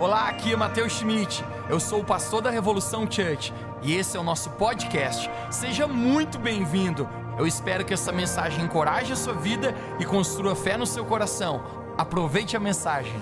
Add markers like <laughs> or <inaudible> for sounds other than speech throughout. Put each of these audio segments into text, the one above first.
Olá, aqui é Matheus Schmidt. Eu sou o pastor da Revolução Church e esse é o nosso podcast. Seja muito bem-vindo. Eu espero que essa mensagem encoraje a sua vida e construa fé no seu coração. Aproveite a mensagem.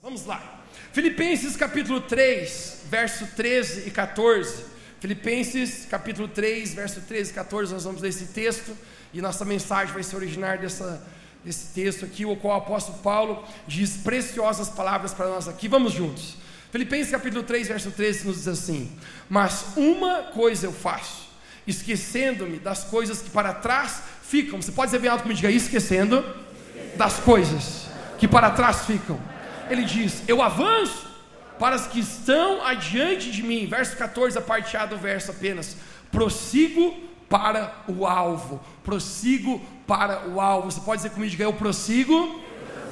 Vamos lá. Filipenses capítulo 3, verso 13 e 14. Filipenses capítulo 3, verso 13 e 14, nós vamos ler esse texto e nossa mensagem vai se originar dessa, desse texto aqui, o qual o apóstolo Paulo diz preciosas palavras para nós aqui. Vamos juntos. Filipenses capítulo 3, verso 13 nos diz assim: Mas uma coisa eu faço, esquecendo-me das coisas que para trás ficam. Você pode dizer bem alto comigo, diga esquecendo das coisas que para trás ficam. Ele diz: Eu avanço para as que estão adiante de mim. Verso 14, a parte A do verso apenas. Prossigo para o alvo. Prossigo para o alvo. Você pode dizer comigo, diga eu prossigo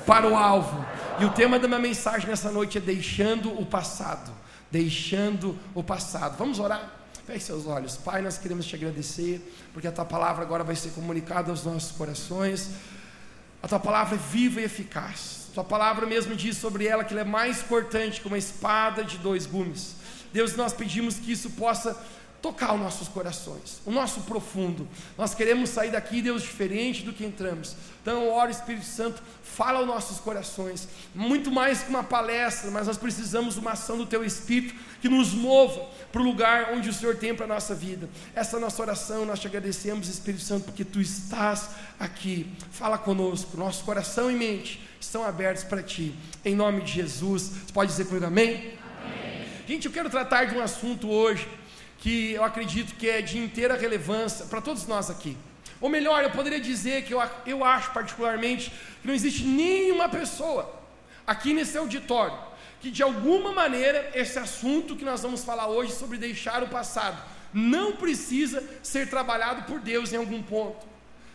para o alvo. E o tema da minha mensagem nessa noite é deixando o passado. Deixando o passado. Vamos orar? Feche seus olhos. Pai, nós queremos te agradecer, porque a tua palavra agora vai ser comunicada aos nossos corações. A tua palavra é viva e eficaz. A tua palavra mesmo diz sobre ela que ela é mais cortante que uma espada de dois gumes. Deus, nós pedimos que isso possa tocar os nossos corações, o nosso profundo. Nós queremos sair daqui, Deus, diferente do que entramos. Então, ora, Espírito Santo, fala aos nossos corações. Muito mais que uma palestra, mas nós precisamos de uma ação do Teu Espírito que nos mova para o lugar onde o Senhor tem para a nossa vida. Essa é a nossa oração, nós te agradecemos, Espírito Santo, porque Tu estás aqui. Fala conosco, nosso coração e mente estão abertos para Ti. Em nome de Jesus, você pode dizer comigo amém? amém? Gente, eu quero tratar de um assunto hoje que eu acredito que é de inteira relevância para todos nós aqui. Ou melhor, eu poderia dizer que eu, eu acho particularmente que não existe nenhuma pessoa aqui nesse auditório que de alguma maneira esse assunto que nós vamos falar hoje sobre deixar o passado não precisa ser trabalhado por Deus em algum ponto.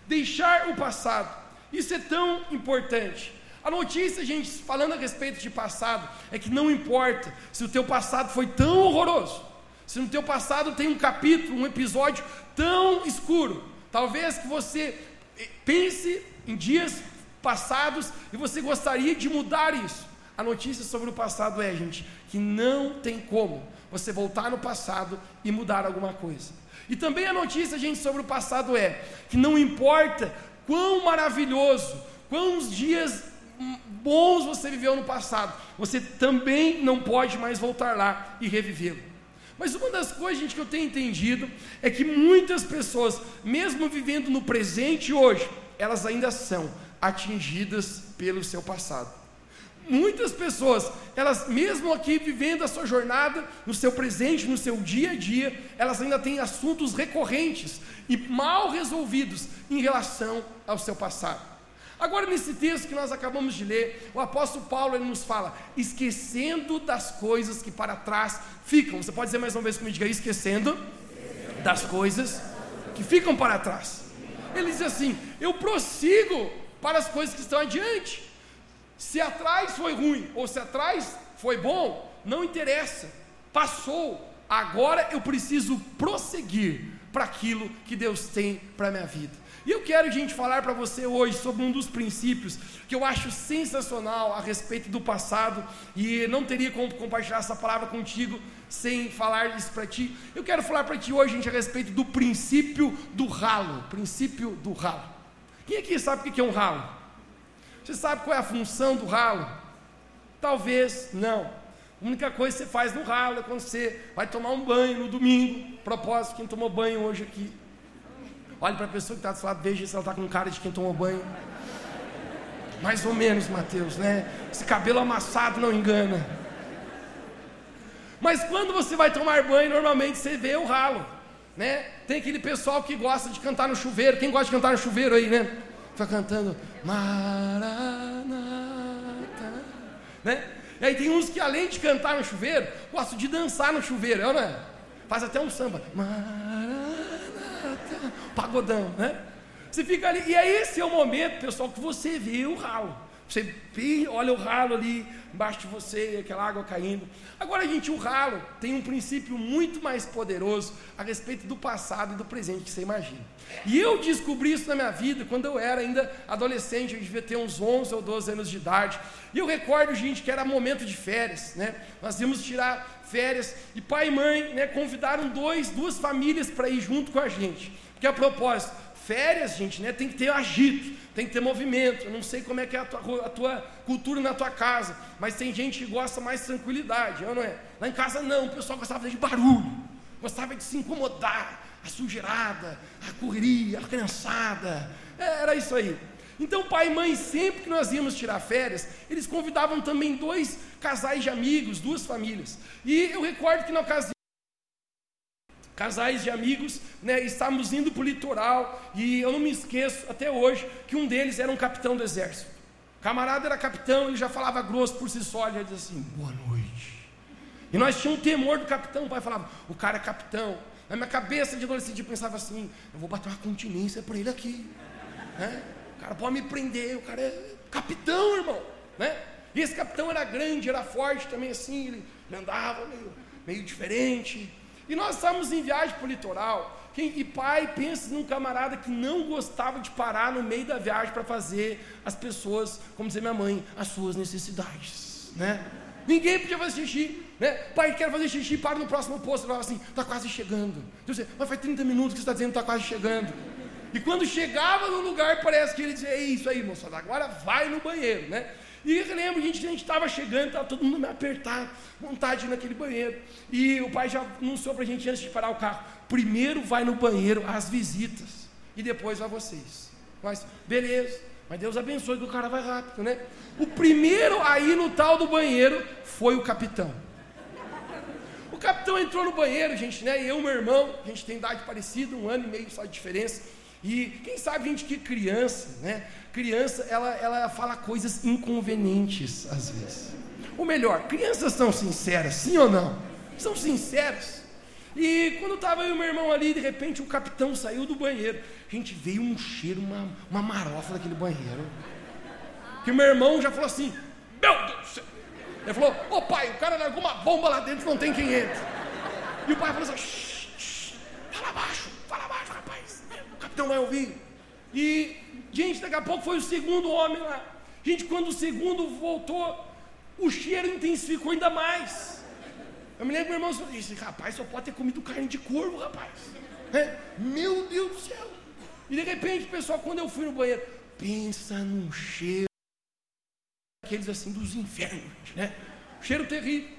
Deixar o passado, isso é tão importante. A notícia, gente, falando a respeito de passado, é que não importa se o teu passado foi tão horroroso, se no teu passado tem um capítulo, um episódio tão escuro, talvez que você eh, pense em dias passados e você gostaria de mudar isso. A notícia sobre o passado é, gente, que não tem como você voltar no passado e mudar alguma coisa. E também a notícia, gente, sobre o passado é que não importa quão maravilhoso, quantos dias hum, bons você viveu no passado, você também não pode mais voltar lá e revivê-lo. Mas uma das coisas, gente, que eu tenho entendido é que muitas pessoas, mesmo vivendo no presente hoje, elas ainda são atingidas pelo seu passado. Muitas pessoas, elas mesmo aqui vivendo a sua jornada, no seu presente, no seu dia a dia, elas ainda têm assuntos recorrentes e mal resolvidos em relação ao seu passado. Agora, nesse texto que nós acabamos de ler, o apóstolo Paulo ele nos fala, esquecendo das coisas que para trás ficam. Você pode dizer mais uma vez comigo, diga esquecendo das coisas que ficam para trás. Ele diz assim: eu prossigo para as coisas que estão adiante. Se atrás foi ruim ou se atrás foi bom, não interessa, passou. Agora eu preciso prosseguir para aquilo que Deus tem para a minha vida. E eu quero, gente, falar para você hoje sobre um dos princípios que eu acho sensacional a respeito do passado, e não teria como compartilhar essa palavra contigo sem falar isso para ti. Eu quero falar para ti hoje, gente, a respeito do princípio do ralo. Princípio do ralo. Quem aqui sabe o que é um ralo? Você sabe qual é a função do ralo? Talvez não. A única coisa que você faz no ralo é quando você vai tomar um banho no domingo. Propósito, quem tomou banho hoje aqui? Olhe para a pessoa que está do seu lado, veja se ela está com cara de quem tomou banho. Mais ou menos, Mateus, né? Esse cabelo amassado não engana. Mas quando você vai tomar banho, normalmente você vê o ralo, né? Tem aquele pessoal que gosta de cantar no chuveiro. Quem gosta de cantar no chuveiro aí, né? Fica cantando Maranata, né? E aí tem uns que além de cantar no chuveiro, gostam de dançar no chuveiro, é não é? Faz até um samba. Maranata pagodão, né? Você fica ali, e aí esse é o momento, pessoal, que você vê o ralo. Você olha o ralo ali embaixo de você, aquela água caindo. Agora, gente, o ralo tem um princípio muito mais poderoso a respeito do passado e do presente que você imagina. E eu descobri isso na minha vida quando eu era ainda adolescente, eu devia ter uns 11 ou 12 anos de idade. E eu recordo, gente, que era momento de férias, né? Nós íamos tirar férias e pai e mãe né, convidaram dois, duas famílias para ir junto com a gente. Porque a propósito, férias, gente, né, tem que ter agito, tem que ter movimento. Eu não sei como é que é a tua, a tua cultura na tua casa, mas tem gente que gosta mais de tranquilidade, não é? Lá em casa não, o pessoal gostava de barulho, gostava de se incomodar, a sujeirada, a correria, a criançada. É, era isso aí. Então, pai e mãe, sempre que nós íamos tirar férias, eles convidavam também dois casais de amigos, duas famílias. E eu recordo que na ocasião, casais de amigos, né, estávamos indo para o litoral, e eu não me esqueço até hoje que um deles era um capitão do exército. O camarada era capitão, ele já falava grosso por si só, ele já dizia assim, boa noite. E nós tínhamos um temor do capitão, o pai falava, o cara é capitão. Na minha cabeça de adolescente eu pensava assim, eu vou bater uma continência para ele aqui. Né? O cara pode me prender, o cara é capitão, irmão. Né? E esse capitão era grande, era forte também assim, ele, andava meio, meio diferente. E nós estávamos em viagem para o litoral. E pai, pensa num camarada que não gostava de parar no meio da viagem para fazer as pessoas, como dizer minha mãe, as suas necessidades. Né? Ninguém podia fazer xixi. Né? Pai, quero fazer xixi, para no próximo posto. Ele falava assim, está quase chegando. Deus mas faz 30 minutos que você está dizendo que está quase chegando. E quando chegava no lugar, parece que ele dizia, é isso aí, moçada, agora vai no banheiro, né? E eu lembro, gente, que a gente estava chegando, estava todo mundo me apertado, vontade de ir naquele banheiro. E o pai já anunciou para a gente antes de parar o carro: primeiro vai no banheiro as visitas, e depois vai vocês. Mas, beleza, mas Deus abençoe que o cara vai rápido, né? O primeiro a ir no tal do banheiro foi o capitão. O capitão entrou no banheiro, gente, né? E eu, meu irmão, a gente tem idade parecida, um ano e meio só de diferença. E quem sabe, gente, que criança, né? Criança, ela, ela fala coisas inconvenientes às vezes. Ou melhor, crianças são sinceras, sim ou não? São sinceras. E quando estava eu meu irmão ali, de repente o capitão saiu do banheiro. Gente, veio um cheiro, uma, uma marofa daquele banheiro. Que o meu irmão já falou assim: Meu Deus do céu. Ele falou: Ô pai, o cara largou uma bomba lá dentro, não tem quem entre. E o pai falou assim: shh, shh, fala baixo, fala baixo, rapaz. O capitão vai ouvir. E, gente, daqui a pouco foi o segundo homem lá. Gente, quando o segundo voltou, o cheiro intensificou ainda mais. Eu me lembro meu irmão disse: Rapaz, só pode ter comido carne de corvo, rapaz. É? Meu Deus do céu. E de repente, pessoal, quando eu fui no banheiro, pensa num cheiro aqueles assim dos infernos, né? Cheiro terrível.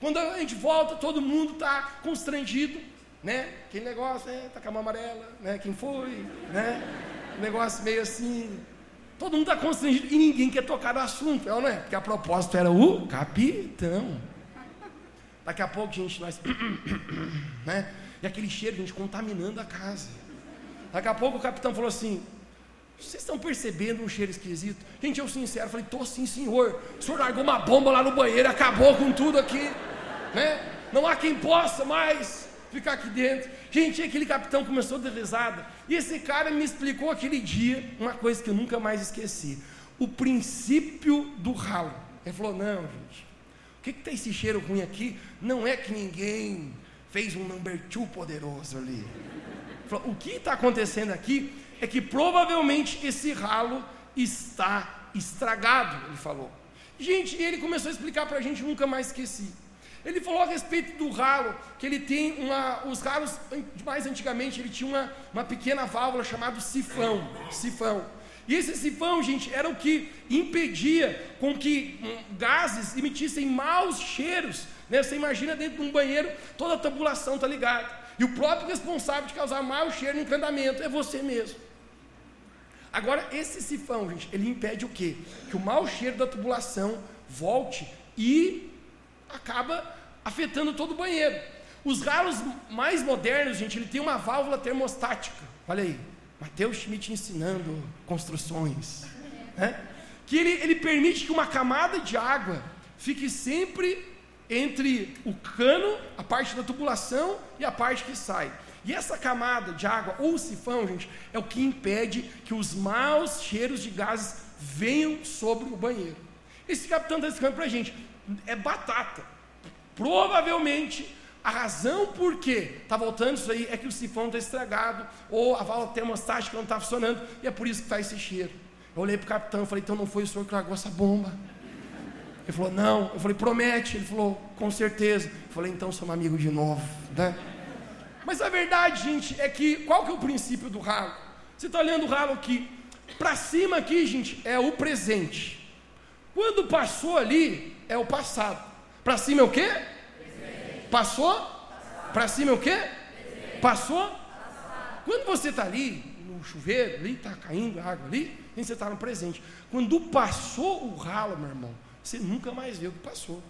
Quando a gente volta, todo mundo está constrangido, né? Aquele negócio, né? Tá com a mão amarela, né? Quem foi, né? Um negócio meio assim. Todo mundo está constrangido e ninguém quer tocar no assunto, não é? Porque a propósito era o capitão. Daqui a pouco, gente, nós. <coughs> né? E aquele cheiro, gente, contaminando a casa. Daqui a pouco o capitão falou assim: vocês estão percebendo um cheiro esquisito? Gente, eu sincero, falei, tô sim, senhor. O senhor largou uma bomba lá no banheiro, acabou com tudo aqui, né? Não há quem possa mais ficar aqui dentro. Gente, aquele capitão começou a dar risada. E esse cara me explicou aquele dia uma coisa que eu nunca mais esqueci: o princípio do ralo. Ele falou: não, gente, o que está esse cheiro ruim aqui? Não é que ninguém fez um number two poderoso ali. Ele falou, o que está acontecendo aqui é que provavelmente esse ralo está estragado, ele falou. Gente, ele começou a explicar para a gente, nunca mais esqueci. Ele falou a respeito do ralo, que ele tem uma. Os ralos, mais antigamente, ele tinha uma, uma pequena válvula chamada sifão. Sifão. E esse sifão, gente, era o que impedia com que hum, gases emitissem maus cheiros. Né? Você imagina dentro de um banheiro, toda a tabulação está ligada. E o próprio responsável de causar mau cheiro no encanamento é você mesmo. Agora, esse sifão, gente, ele impede o quê? Que o mau cheiro da tubulação volte e acaba afetando todo o banheiro. Os ralos mais modernos, gente, ele tem uma válvula termostática. Olha aí, Mateus Schmidt ensinando construções. Né? Que ele, ele permite que uma camada de água fique sempre entre o cano, a parte da tubulação e a parte que sai. E essa camada de água ou sifão, gente, é o que impede que os maus cheiros de gases venham sobre o banheiro. Esse capitão está escrevendo para a gente, é batata. Provavelmente a razão por que está voltando isso aí é que o sifão está estragado, ou a válvula termostática não está funcionando, e é por isso que está esse cheiro. Eu olhei para o capitão e falei, então não foi o senhor que largou essa bomba. Ele falou, não. Eu falei, promete. Ele falou, com certeza. Eu falei, então somos amigos de novo, né? Mas a verdade, gente, é que qual que é o princípio do ralo? Você está olhando o ralo aqui. Para cima aqui, gente, é o presente. Quando passou ali, é o passado. Para cima é o quê? Passou? Para cima é o quê? Passou? Quando você está ali, no chuveiro, ali está caindo água ali, você está no presente. Quando passou o ralo, meu irmão, você nunca mais vê o que passou.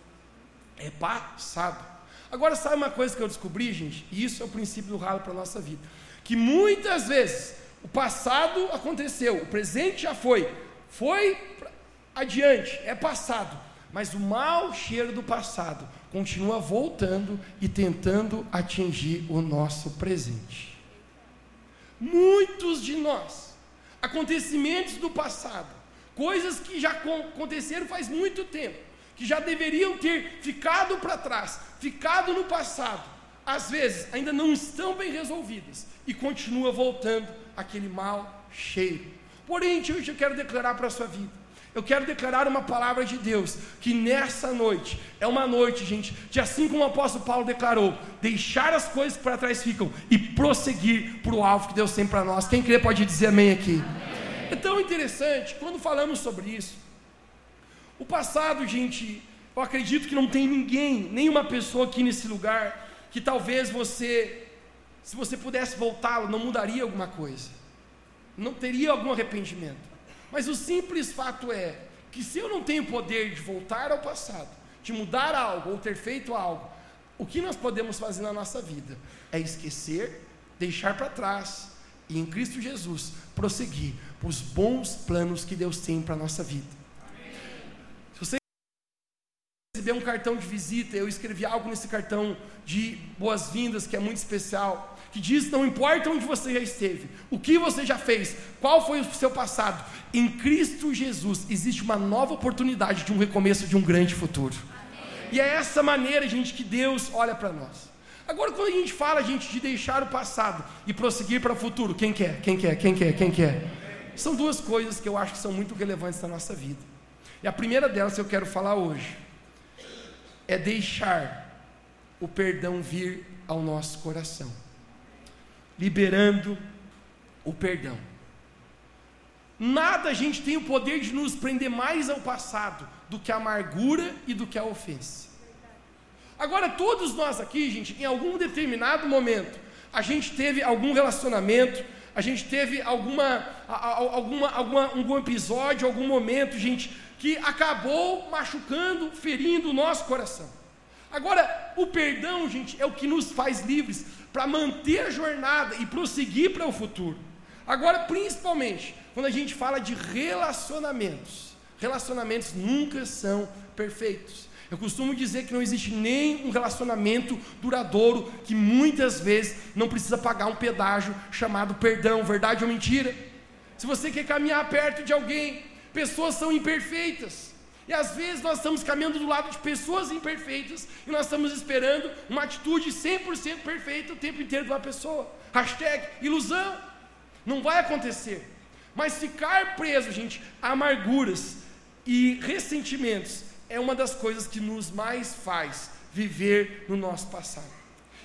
É passado. Agora, sabe uma coisa que eu descobri, gente? E isso é o princípio do ralo para a nossa vida. Que muitas vezes o passado aconteceu, o presente já foi, foi adiante, é passado. Mas o mau cheiro do passado continua voltando e tentando atingir o nosso presente. Muitos de nós, acontecimentos do passado, coisas que já aconteceram faz muito tempo, que já deveriam ter ficado para trás, ficado no passado, às vezes ainda não estão bem resolvidas e continua voltando aquele mau cheiro. Porém, hoje eu quero declarar para a sua vida eu quero declarar uma palavra de Deus, que nessa noite, é uma noite, gente, de assim como o apóstolo Paulo declarou, deixar as coisas que para trás ficam e prosseguir para o alvo que Deus tem para nós. Quem crê pode dizer amém aqui. Amém. É tão interessante, quando falamos sobre isso, o passado, gente, eu acredito que não tem ninguém, nenhuma pessoa aqui nesse lugar, que talvez você, se você pudesse voltá-lo, não mudaria alguma coisa, não teria algum arrependimento. Mas o simples fato é que se eu não tenho poder de voltar ao passado, de mudar algo ou ter feito algo, o que nós podemos fazer na nossa vida é esquecer, deixar para trás e em Cristo Jesus prosseguir para os bons planos que Deus tem para a nossa vida. Se você receber um cartão de visita, eu escrevi algo nesse cartão de boas-vindas que é muito especial que diz: não importa onde você já esteve, o que você já fez, qual foi o seu passado, em Cristo Jesus existe uma nova oportunidade de um recomeço de um grande futuro. Amém. E é essa maneira, gente, que Deus olha para nós. Agora, quando a gente fala, gente, de deixar o passado e prosseguir para o futuro, quem quer? Quem quer? Quem quer? Quem quer? São duas coisas que eu acho que são muito relevantes na nossa vida. E a primeira delas que eu quero falar hoje é deixar o perdão vir ao nosso coração liberando o perdão. Nada a gente tem o poder de nos prender mais ao passado do que a amargura e do que a ofensa. Agora, todos nós aqui, gente, em algum determinado momento, a gente teve algum relacionamento, a gente teve alguma, alguma, alguma, algum episódio, algum momento, gente, que acabou machucando, ferindo o nosso coração. Agora, o perdão, gente, é o que nos faz livres para manter a jornada e prosseguir para o futuro. Agora, principalmente, quando a gente fala de relacionamentos, relacionamentos nunca são perfeitos. Eu costumo dizer que não existe nem um relacionamento duradouro que muitas vezes não precisa pagar um pedágio chamado perdão, verdade ou mentira. Se você quer caminhar perto de alguém, pessoas são imperfeitas. E às vezes nós estamos caminhando do lado de pessoas imperfeitas e nós estamos esperando uma atitude 100% perfeita o tempo inteiro de uma pessoa. Hashtag ilusão. Não vai acontecer. Mas ficar preso, gente, a amarguras e ressentimentos é uma das coisas que nos mais faz viver no nosso passado.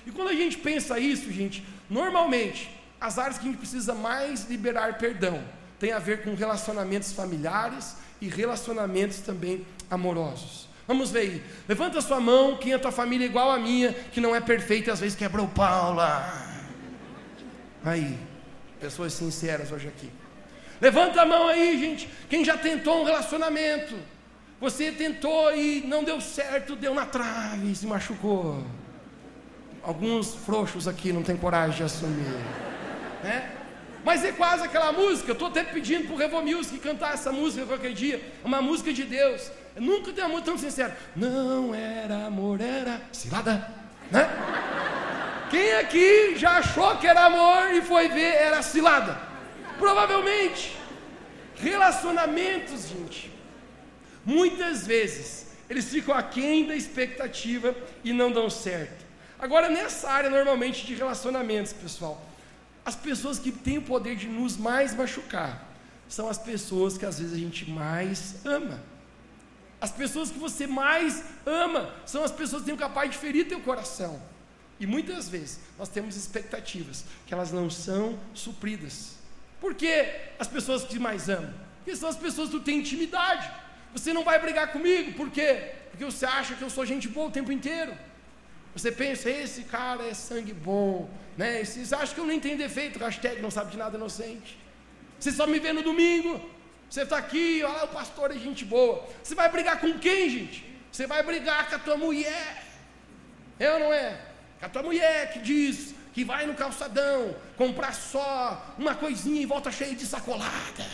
E quando a gente pensa isso, gente, normalmente as áreas que a gente precisa mais liberar perdão tem a ver com relacionamentos familiares, e relacionamentos também amorosos. Vamos ver aí. Levanta sua mão, quem é a tua família igual a minha, que não é perfeita às vezes quebrou pau lá. Aí, pessoas sinceras hoje aqui. Levanta a mão aí, gente. Quem já tentou um relacionamento? Você tentou e não deu certo, deu na trave, se machucou. Alguns frouxos aqui não têm coragem de assumir. Né? Mas é quase aquela música. Estou até pedindo para o Revo Music cantar essa música qualquer dia. Uma música de Deus. Eu nunca tenho amor tão sincero. Não era amor, era cilada. Né? Quem aqui já achou que era amor e foi ver era cilada? Provavelmente. Relacionamentos, gente, muitas vezes eles ficam aquém da expectativa e não dão certo. Agora, nessa área normalmente de relacionamentos, pessoal, as pessoas que têm o poder de nos mais machucar são as pessoas que às vezes a gente mais ama. As pessoas que você mais ama são as pessoas que têm o capaz de ferir teu coração. E muitas vezes nós temos expectativas que elas não são supridas. Por que as pessoas que mais amam? Porque são as pessoas que tu tem intimidade. Você não vai brigar comigo, por quê? Porque você acha que eu sou gente boa o tempo inteiro. Você pensa, esse cara é sangue bom, né? Vocês acham que eu nem tenho defeito, hashtag não sabe de nada inocente. Você só me vê no domingo, você está aqui, olha lá, o pastor é gente boa. Você vai brigar com quem, gente? Você vai brigar com a tua mulher. É ou não é? Com a tua mulher que diz que vai no calçadão comprar só uma coisinha e volta cheia de sacolada.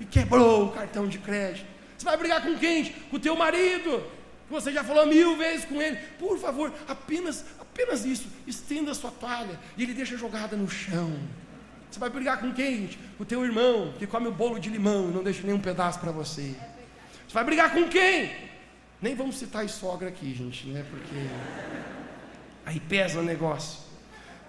E quebrou o cartão de crédito. Você vai brigar com quem? Com o teu marido você já falou mil vezes com ele, por favor, apenas, apenas isso, estenda a sua toalha e ele deixa jogada no chão. Você vai brigar com quem? Gente? Com o teu irmão que come o bolo de limão e não deixa nenhum pedaço para você. Você vai brigar com quem? Nem vamos citar a sogra aqui, gente, né? Porque aí pesa o negócio.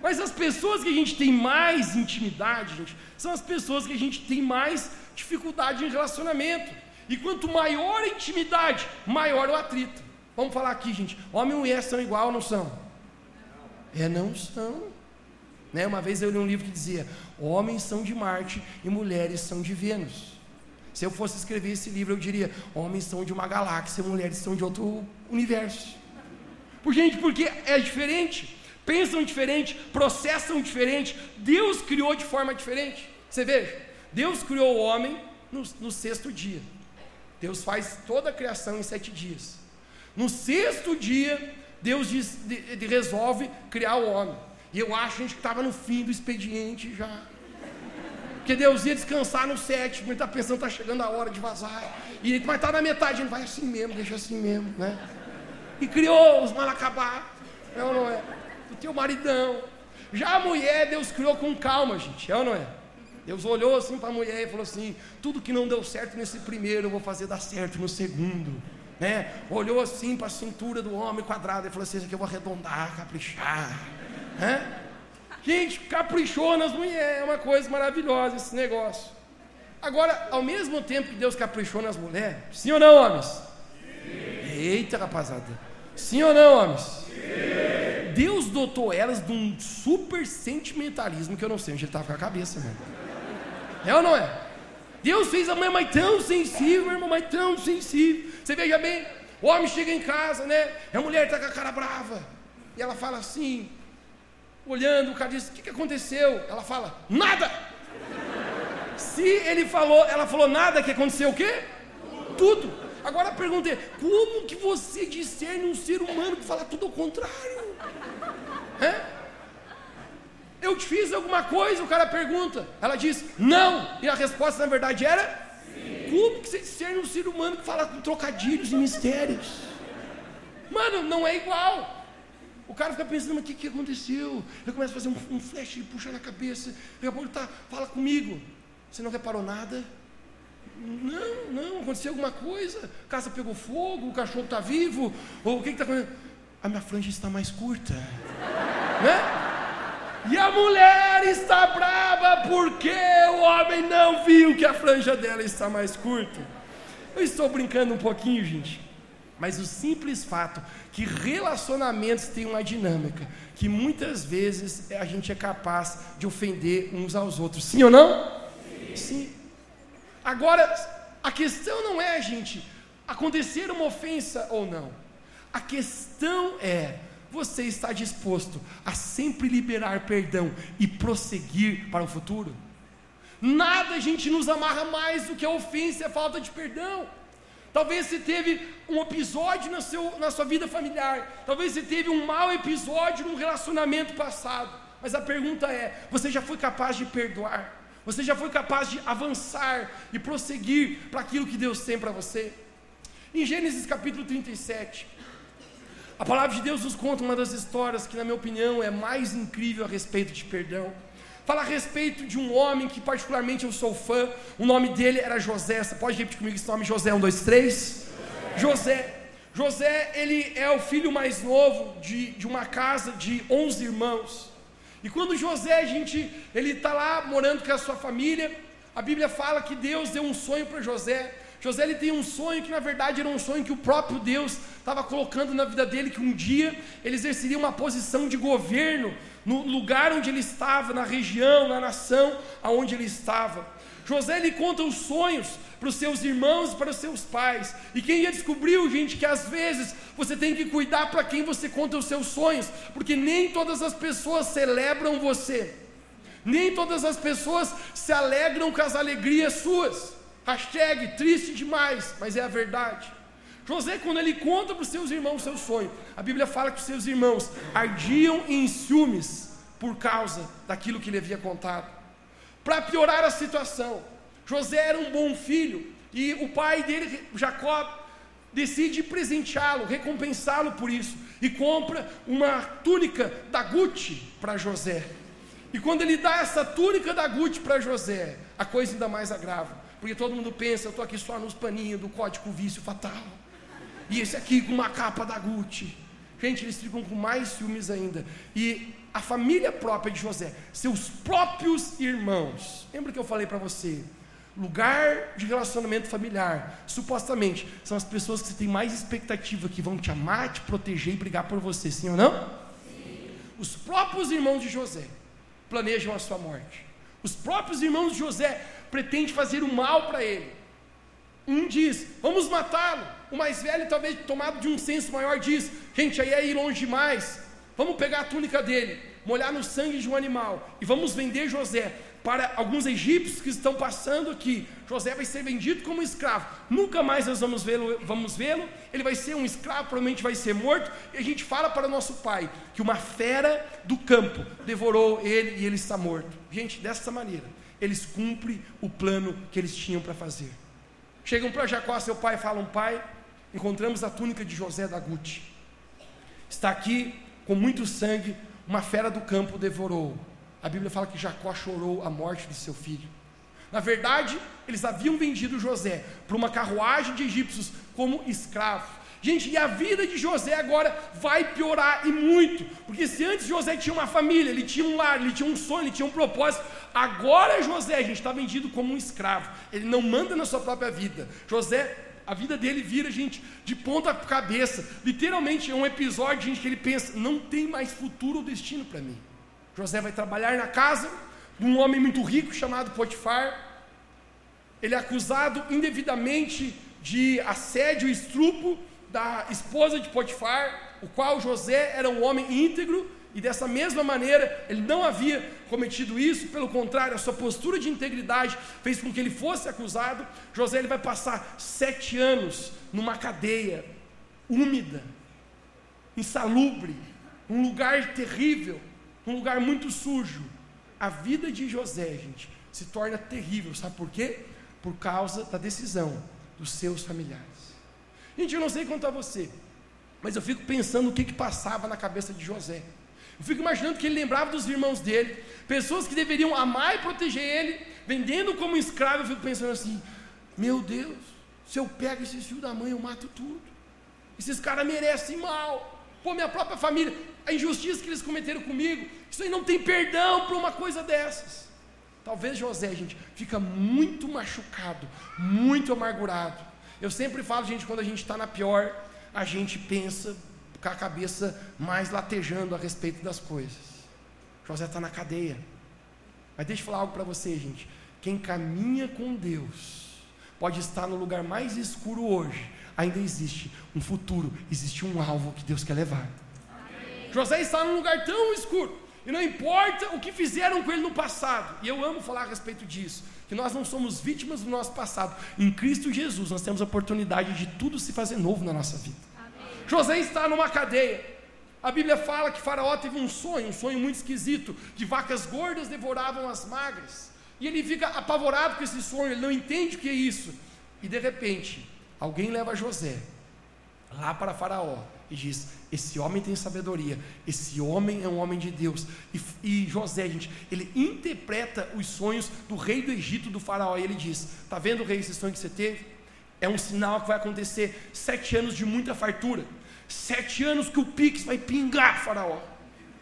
Mas as pessoas que a gente tem mais intimidade, gente, são as pessoas que a gente tem mais dificuldade em relacionamento. E quanto maior a intimidade, maior o atrito. Vamos falar aqui, gente. Homem e mulher são igual ou não são? É, não são. Né? Uma vez eu li um livro que dizia: Homens são de Marte e mulheres são de Vênus. Se eu fosse escrever esse livro, eu diria: Homens são de uma galáxia, mulheres são de outro universo. Por gente, porque é diferente, pensam diferente, processam diferente. Deus criou de forma diferente. Você veja, Deus criou o homem no, no sexto dia. Deus faz toda a criação em sete dias. No sexto dia, Deus diz, de, de, resolve criar o homem. E eu acho, gente, que estava no fim do expediente já. Porque Deus ia descansar no sétimo, ele está pensando, está chegando a hora de vazar. E ele, mas está na metade, ele vai assim mesmo, deixa assim mesmo, né? E criou os malacabá, é ou não é? O teu maridão. Já a mulher, Deus criou com calma, gente, é ou não é? Deus olhou assim para a mulher e falou assim: tudo que não deu certo nesse primeiro, eu vou fazer dar certo no segundo. Né? Olhou assim para a cintura do homem quadrada e falou assim: Isso aqui eu vou arredondar, caprichar. Né? Gente, caprichou nas mulheres, é uma coisa maravilhosa esse negócio. Agora, ao mesmo tempo que Deus caprichou nas mulheres, sim ou não, homens? Sim. Eita, rapaziada. Sim ou não, homens? Sim. Deus dotou elas de um super sentimentalismo que eu não sei onde ele estava com a cabeça, mano. É ou não é? Deus fez a mulher mais tão sensível, irmão, mais tão sensível. Você veja bem, o homem chega em casa, né? A mulher está com a cara brava. E ela fala assim, olhando, o cara diz: O que, que aconteceu? Ela fala: Nada! Se ele falou, ela falou nada, que aconteceu o quê? Tudo. Agora a pergunta é: como que você discerne um ser humano que fala tudo ao contrário? É? Eu te fiz alguma coisa? O cara pergunta. Ela diz, não. E a resposta, na verdade, era. Como que você discerne um ser humano que fala com trocadilhos e mistérios? Mano, não é igual. O cara fica pensando, mas o que, que aconteceu? Ele começa a fazer um, um flash e puxa na cabeça. Daqui a pouco ele tá, fala comigo. Você não reparou nada? Não, não, aconteceu alguma coisa. A casa pegou fogo, o cachorro está vivo. Ou o que está acontecendo? A minha franja está mais curta. <laughs> né? E a mulher está brava porque o homem não viu que a franja dela está mais curta. Eu estou brincando um pouquinho, gente. Mas o simples fato que relacionamentos têm uma dinâmica, que muitas vezes a gente é capaz de ofender uns aos outros. Sim ou não? Sim. Sim. Agora, a questão não é, gente, acontecer uma ofensa ou não. A questão é você está disposto a sempre liberar perdão e prosseguir para o futuro? Nada a gente nos amarra mais do que a ofensa e a falta de perdão. Talvez você teve um episódio na, seu, na sua vida familiar, talvez você teve um mau episódio num relacionamento passado, mas a pergunta é: você já foi capaz de perdoar? Você já foi capaz de avançar e prosseguir para aquilo que Deus tem para você? Em Gênesis capítulo 37, a palavra de Deus nos conta uma das histórias que, na minha opinião, é mais incrível a respeito de perdão. fala a respeito de um homem que particularmente eu sou fã. O nome dele era José. Você pode repetir comigo esse nome, José? Um, dois, três. José. José, ele é o filho mais novo de, de uma casa de 11 irmãos. E quando José, a gente, ele está lá morando com a sua família, a Bíblia fala que Deus deu um sonho para José. José ele tem um sonho que na verdade era um sonho que o próprio Deus estava colocando na vida dele, que um dia ele exerceria uma posição de governo no lugar onde ele estava, na região, na nação aonde ele estava. José ele conta os sonhos para os seus irmãos e para os seus pais. E quem já descobriu, gente, que às vezes você tem que cuidar para quem você conta os seus sonhos, porque nem todas as pessoas celebram você. Nem todas as pessoas se alegram com as alegrias suas. Hashtag triste demais, mas é a verdade. José, quando ele conta para os seus irmãos seu sonho, a Bíblia fala que os seus irmãos ardiam em ciúmes por causa daquilo que ele havia contado. Para piorar a situação, José era um bom filho e o pai dele, Jacó, decide presenteá-lo, recompensá-lo por isso e compra uma túnica da Gucci para José. E quando ele dá essa túnica da Gucci para José, a coisa ainda mais agrava, porque todo mundo pensa, eu estou aqui só nos paninhos do código vício fatal. E esse aqui com uma capa da Gucci. Gente, eles ficam com mais ciúmes ainda. E a família própria de José, seus próprios irmãos. Lembra que eu falei para você? Lugar de relacionamento familiar, supostamente, são as pessoas que você tem mais expectativa, que vão te amar, te proteger e brigar por você, sim ou não? Sim. Os próprios irmãos de José planejam a sua morte. Os próprios irmãos de José pretendem fazer o mal para ele. Um diz: Vamos matá-lo. O mais velho, talvez tomado de um senso maior, diz: Gente, aí é ir longe demais. Vamos pegar a túnica dele, molhar no sangue de um animal e vamos vender José para alguns egípcios que estão passando aqui. José vai ser vendido como escravo. Nunca mais nós vamos vê-lo, vamos vê-lo. Ele vai ser um escravo, provavelmente vai ser morto. E a gente fala para o nosso pai que uma fera do campo devorou ele e ele está morto. Gente, dessa maneira, eles cumprem o plano que eles tinham para fazer. Chegam para Jacó, seu pai, falam: Pai, encontramos a túnica de José da Guti. Está aqui com muito sangue, uma fera do campo devorou. A Bíblia fala que Jacó chorou a morte de seu filho. Na verdade, eles haviam vendido José para uma carruagem de egípcios como escravo. Gente, e a vida de José agora vai piorar e muito, porque se antes José tinha uma família, ele tinha um lar, ele tinha um sonho, ele tinha um propósito, agora José, gente está vendido como um escravo, ele não manda na sua própria vida. José, a vida dele vira, gente, de ponta cabeça, literalmente é um episódio, gente, que ele pensa: não tem mais futuro ou destino para mim. José vai trabalhar na casa de um homem muito rico chamado Potifar, ele é acusado indevidamente de assédio e estrupo da esposa de Potifar, o qual José era um homem íntegro, e dessa mesma maneira ele não havia cometido isso, pelo contrário, a sua postura de integridade fez com que ele fosse acusado. José ele vai passar sete anos numa cadeia úmida, insalubre, um lugar terrível, um lugar muito sujo. A vida de José, gente, se torna terrível, sabe por quê? Por causa da decisão dos seus familiares. Gente, eu não sei quanto a você, mas eu fico pensando o que, que passava na cabeça de José. Eu fico imaginando que ele lembrava dos irmãos dele, pessoas que deveriam amar e proteger ele, vendendo como escravo. Eu fico pensando assim: meu Deus, se eu pego esses filhos da mãe, eu mato tudo. Esses caras merecem mal. Pô, minha própria família, a injustiça que eles cometeram comigo, isso aí não tem perdão para uma coisa dessas. Talvez José, gente, fica muito machucado, muito amargurado. Eu sempre falo, gente, quando a gente está na pior, a gente pensa com a cabeça mais latejando a respeito das coisas. José está na cadeia. Mas deixa eu falar algo para você, gente. Quem caminha com Deus pode estar no lugar mais escuro hoje. Ainda existe um futuro, existe um alvo que Deus quer levar. Amém. José está num lugar tão escuro. E não importa o que fizeram com ele no passado. E eu amo falar a respeito disso que nós não somos vítimas do nosso passado. Em Cristo Jesus, nós temos a oportunidade de tudo se fazer novo na nossa vida. Amém. José está numa cadeia. A Bíblia fala que Faraó teve um sonho, um sonho muito esquisito, que vacas gordas devoravam as magras. E ele fica apavorado com esse sonho, ele não entende o que é isso. E de repente, alguém leva José lá para Faraó e diz: Esse homem tem sabedoria, esse homem é um homem de Deus. E, e, José, gente, ele interpreta os sonhos do rei do Egito, do faraó, e ele diz: Está vendo, rei, esse sonho que você teve? É um sinal que vai acontecer sete anos de muita fartura, sete anos que o Pix vai pingar, faraó.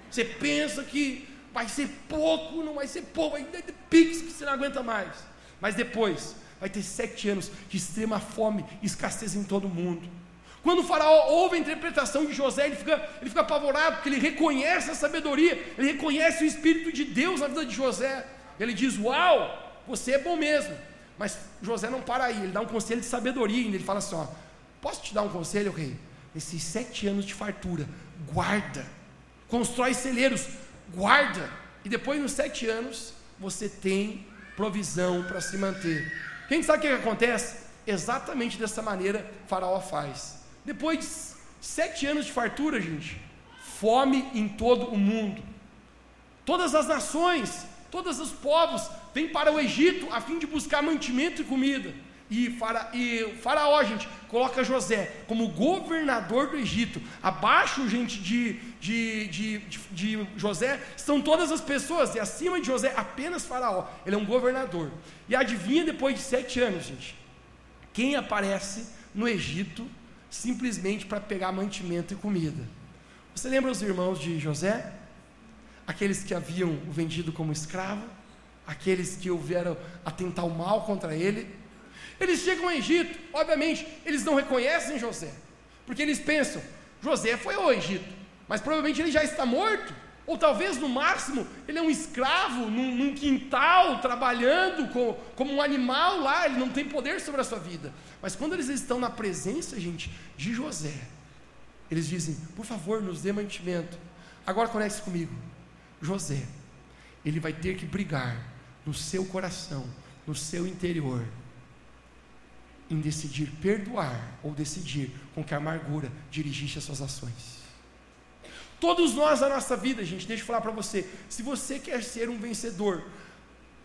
Você pensa que vai ser pouco, não vai ser pouco, vai ter Pix que você não aguenta mais. Mas depois, vai ter sete anos de extrema fome e escassez em todo o mundo. Quando o faraó ouve a interpretação de José, ele fica, ele fica apavorado, porque ele reconhece a sabedoria, ele reconhece o Espírito de Deus na vida de José. Ele diz: Uau, você é bom mesmo. Mas José não para aí, ele dá um conselho de sabedoria ainda. Ele fala assim: ó, Posso te dar um conselho, rei? Nesses sete anos de fartura, guarda, constrói celeiros, guarda, e depois nos sete anos você tem provisão para se manter. Quem sabe o que acontece? Exatamente dessa maneira Faraó faz. Depois de sete anos de fartura, gente, fome em todo o mundo. Todas as nações, todos os povos vêm para o Egito a fim de buscar mantimento e comida. E, fara, e faraó, gente, coloca José como governador do Egito. Abaixo, gente, de, de, de, de José estão todas as pessoas. E acima de José, apenas faraó. Ele é um governador. E adivinha depois de sete anos, gente, quem aparece no Egito simplesmente para pegar mantimento e comida. Você lembra os irmãos de José? Aqueles que haviam o vendido como escravo, aqueles que houveram atentar o mal contra ele. Eles chegam ao Egito, obviamente, eles não reconhecem José, porque eles pensam: José foi ao Egito, mas provavelmente ele já está morto. Ou talvez no máximo ele é um escravo num, num quintal, trabalhando com, como um animal lá, ele não tem poder sobre a sua vida. Mas quando eles estão na presença, gente, de José, eles dizem: por favor, nos dê mantimento. Agora conecte comigo. José, ele vai ter que brigar no seu coração, no seu interior, em decidir perdoar ou decidir com que a amargura dirigisse as suas ações. Todos nós na nossa vida, gente, deixa eu falar para você, se você quer ser um vencedor,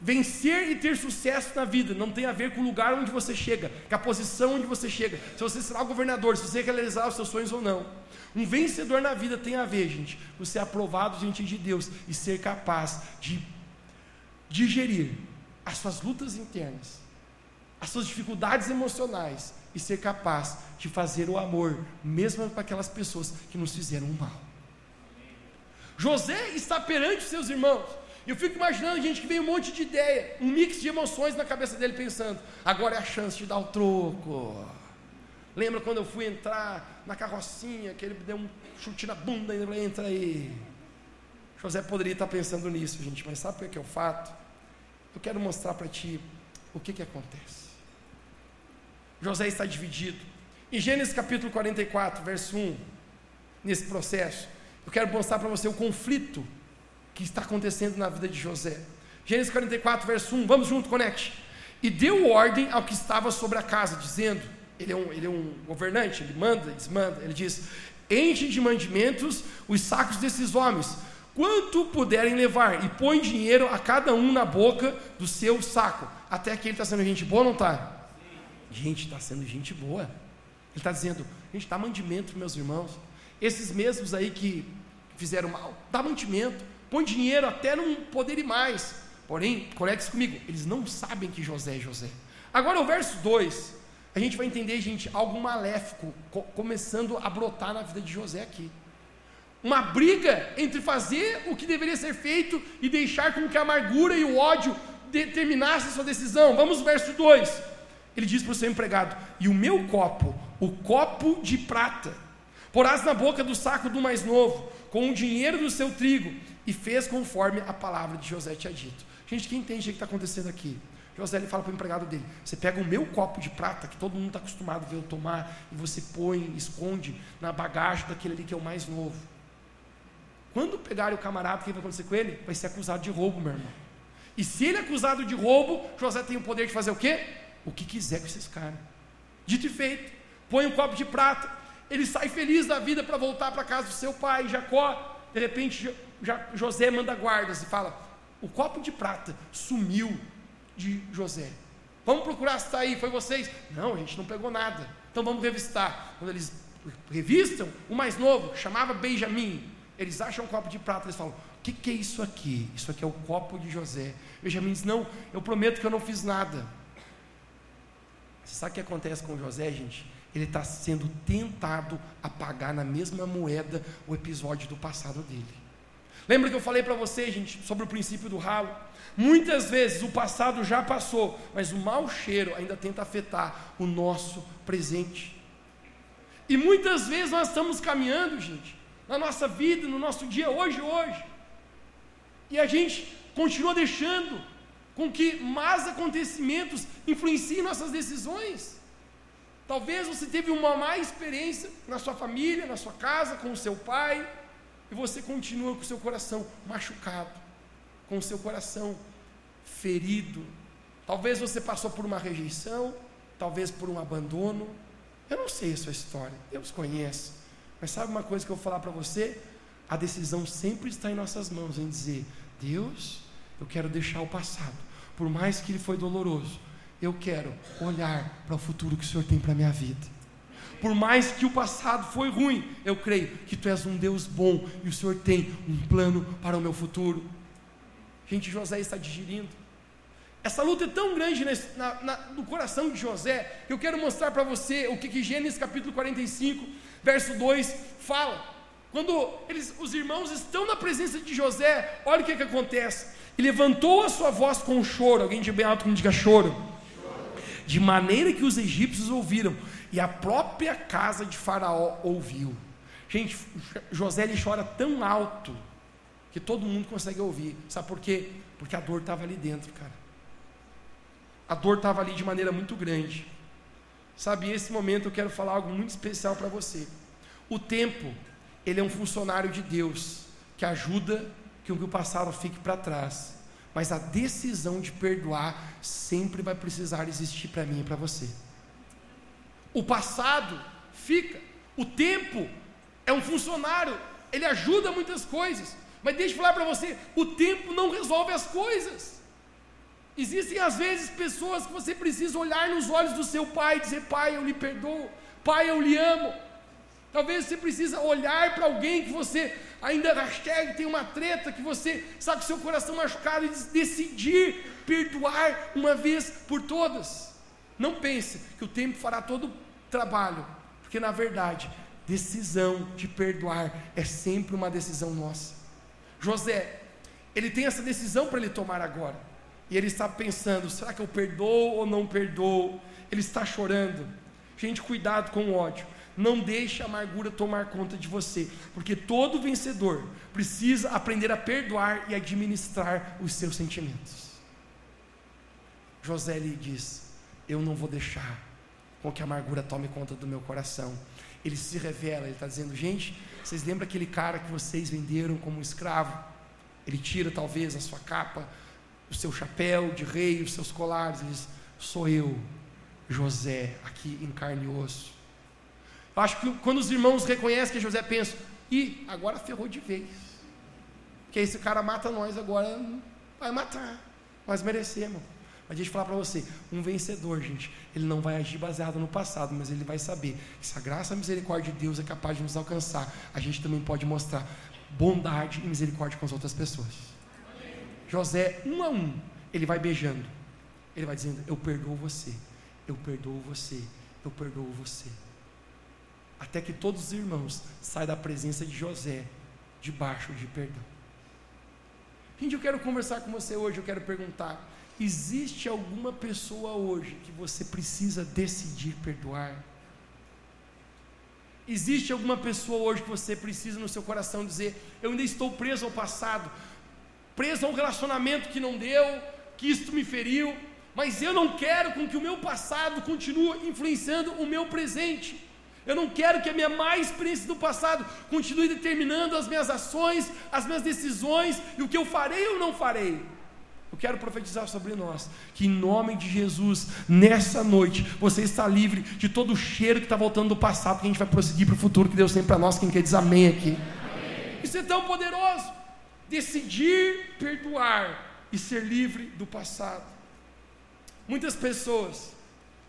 vencer e ter sucesso na vida não tem a ver com o lugar onde você chega, com a posição onde você chega, se você será o governador, se você realizar os seus sonhos ou não. Um vencedor na vida tem a ver, gente, com ser aprovado diante de Deus e ser capaz de digerir as suas lutas internas, as suas dificuldades emocionais e ser capaz de fazer o amor, mesmo para aquelas pessoas que nos fizeram mal. José está perante os seus irmãos. E eu fico imaginando gente que vem um monte de ideia, um mix de emoções na cabeça dele pensando: agora é a chance de dar o troco. Lembra quando eu fui entrar na carrocinha, que ele me deu um chute na bunda e ele entra aí. José poderia estar pensando nisso, gente, mas sabe o que é o fato? Eu quero mostrar para ti o que, que acontece. José está dividido. Em Gênesis capítulo 44, verso 1, nesse processo, eu quero mostrar para você o conflito que está acontecendo na vida de José. Gênesis 44, verso 1, vamos junto, conecte. E deu ordem ao que estava sobre a casa, dizendo: ele é um, ele é um governante, ele manda, desmanda, ele diz: enche de mandimentos os sacos desses homens, quanto puderem levar, e põe dinheiro a cada um na boca do seu saco. Até aqui ele está sendo gente boa ou não está? Gente, está sendo gente boa. Ele está dizendo: gente, dá mandimento, meus irmãos. Esses mesmos aí que fizeram mal, dá mantimento, põe dinheiro até não poder ir mais. Porém, conecte comigo, eles não sabem que José é José. Agora o verso 2, a gente vai entender, gente, algo maléfico co começando a brotar na vida de José aqui. Uma briga entre fazer o que deveria ser feito e deixar com que a amargura e o ódio determinassem sua decisão. Vamos ao verso 2. Ele diz para o seu empregado: E o meu copo, o copo de prata, Porás na boca do saco do mais novo, com o dinheiro do seu trigo, e fez conforme a palavra de José tinha dito. Gente, quem entende o que está acontecendo aqui? José ele fala para o empregado dele: Você pega o meu copo de prata, que todo mundo está acostumado a ver eu tomar, e você põe, esconde na bagagem daquele ali que é o mais novo. Quando pegarem o camarada, o que vai acontecer com ele? Vai ser acusado de roubo, meu irmão. E se ele é acusado de roubo, José tem o poder de fazer o quê? O que quiser com esses caras. Dito e feito. Põe um copo de prata, ele sai feliz da vida para voltar para casa do seu pai, Jacó. De repente, José manda guardas e fala: O copo de prata sumiu de José. Vamos procurar se está aí, foi vocês? Não, a gente não pegou nada. Então vamos revistar. Quando eles revistam o mais novo, chamava Benjamin. Eles acham um copo de prata, eles falam: O que, que é isso aqui? Isso aqui é o copo de José. Benjamin diz: Não, eu prometo que eu não fiz nada. Você sabe o que acontece com José, gente? Ele está sendo tentado a pagar na mesma moeda o episódio do passado dele. Lembra que eu falei para você, gente, sobre o princípio do ralo? Muitas vezes o passado já passou, mas o mau cheiro ainda tenta afetar o nosso presente. E muitas vezes nós estamos caminhando, gente, na nossa vida, no nosso dia hoje, hoje. E a gente continua deixando com que más acontecimentos influenciem nossas decisões. Talvez você teve uma má experiência na sua família, na sua casa, com o seu pai, e você continua com o seu coração machucado, com o seu coração ferido. Talvez você passou por uma rejeição, talvez por um abandono. Eu não sei a sua história, Deus conhece. Mas sabe uma coisa que eu vou falar para você? A decisão sempre está em nossas mãos em dizer: Deus, eu quero deixar o passado, por mais que ele foi doloroso, eu quero olhar para o futuro que o Senhor tem para a minha vida. Por mais que o passado foi ruim, eu creio que Tu és um Deus bom e o Senhor tem um plano para o meu futuro. Gente, José está digerindo. Essa luta é tão grande nesse, na, na, no coração de José, que eu quero mostrar para você o que, que Gênesis capítulo 45, verso 2 fala. Quando eles, os irmãos estão na presença de José, olha o que, que acontece. E levantou a sua voz com choro, alguém de bem alto que diga choro. De maneira que os egípcios ouviram, e a própria casa de Faraó ouviu. Gente, José ele chora tão alto que todo mundo consegue ouvir. Sabe por quê? Porque a dor estava ali dentro, cara. A dor estava ali de maneira muito grande. Sabe, esse momento eu quero falar algo muito especial para você. O tempo ele é um funcionário de Deus que ajuda que o passado fique para trás. Mas a decisão de perdoar sempre vai precisar existir para mim e para você. O passado fica, o tempo é um funcionário, ele ajuda muitas coisas. Mas deixa eu falar para você, o tempo não resolve as coisas. Existem às vezes pessoas que você precisa olhar nos olhos do seu pai e dizer: Pai, eu lhe perdoo, Pai, eu lhe amo. Talvez você precisa olhar para alguém que você ainda hashtag tem uma treta, que você sabe seu coração machucado e decidir perdoar uma vez por todas. Não pense que o tempo fará todo o trabalho, porque na verdade, decisão de perdoar é sempre uma decisão nossa. José, ele tem essa decisão para ele tomar agora. E ele está pensando: será que eu perdoo ou não perdoo? Ele está chorando. Gente, cuidado com o ódio. Não deixe a amargura tomar conta de você, porque todo vencedor precisa aprender a perdoar e administrar os seus sentimentos. José lhe diz: Eu não vou deixar com que a amargura tome conta do meu coração. Ele se revela, ele está dizendo: Gente, vocês lembram aquele cara que vocês venderam como escravo? Ele tira talvez a sua capa, o seu chapéu de rei, os seus colares. Ele diz: Sou eu, José, aqui em carne e osso. Eu acho que quando os irmãos reconhecem que José pensa, e agora ferrou de vez. Que esse cara mata nós agora, vai matar. Nós merecemos. Mas deixa eu falar para você, um vencedor, gente, ele não vai agir baseado no passado, mas ele vai saber que se a graça e a misericórdia de Deus é capaz de nos alcançar, a gente também pode mostrar bondade e misericórdia com as outras pessoas. José, um a um, ele vai beijando. Ele vai dizendo: Eu perdoo você, eu perdoo você, eu perdoo você até que todos os irmãos saiam da presença de José, debaixo de perdão. Gente, eu quero conversar com você hoje, eu quero perguntar: existe alguma pessoa hoje que você precisa decidir perdoar? Existe alguma pessoa hoje que você precisa no seu coração dizer: Eu ainda estou preso ao passado, preso a um relacionamento que não deu, que isto me feriu, mas eu não quero com que o meu passado continue influenciando o meu presente. Eu não quero que a minha má experiência do passado continue determinando as minhas ações, as minhas decisões e o que eu farei ou não farei. Eu quero profetizar sobre nós que, em nome de Jesus, nessa noite, você está livre de todo o cheiro que está voltando do passado, que a gente vai prosseguir para o futuro que Deus tem para nós. Quem quer dizer amém aqui? Amém. Isso é tão poderoso. Decidir perdoar e ser livre do passado. Muitas pessoas,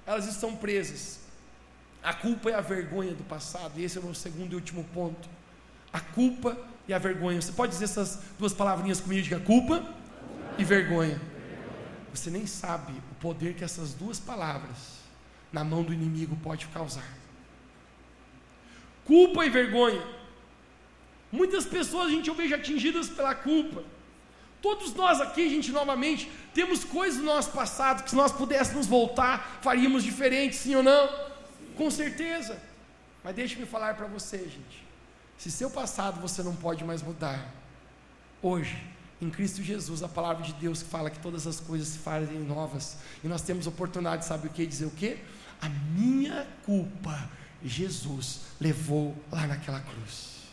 elas estão presas A culpa é a vergonha do passado, e esse é o meu segundo e último ponto. A culpa e a vergonha. Você pode dizer essas duas palavrinhas comigo? Diga culpa e vergonha. Você nem sabe o poder que essas duas palavras na mão do inimigo pode causar. Culpa e vergonha. Muitas pessoas a gente eu vejo atingidas pela culpa. Todos nós aqui, gente, novamente, temos coisas do nosso passado que se nós pudéssemos voltar, faríamos diferente, sim ou não? Com certeza. Mas deixe-me falar para você, gente. Se seu passado você não pode mais mudar, hoje, em Cristo Jesus, a palavra de Deus fala que todas as coisas se fazem novas. E nós temos oportunidade, sabe o que? Dizer o que? A minha culpa, Jesus levou lá naquela cruz.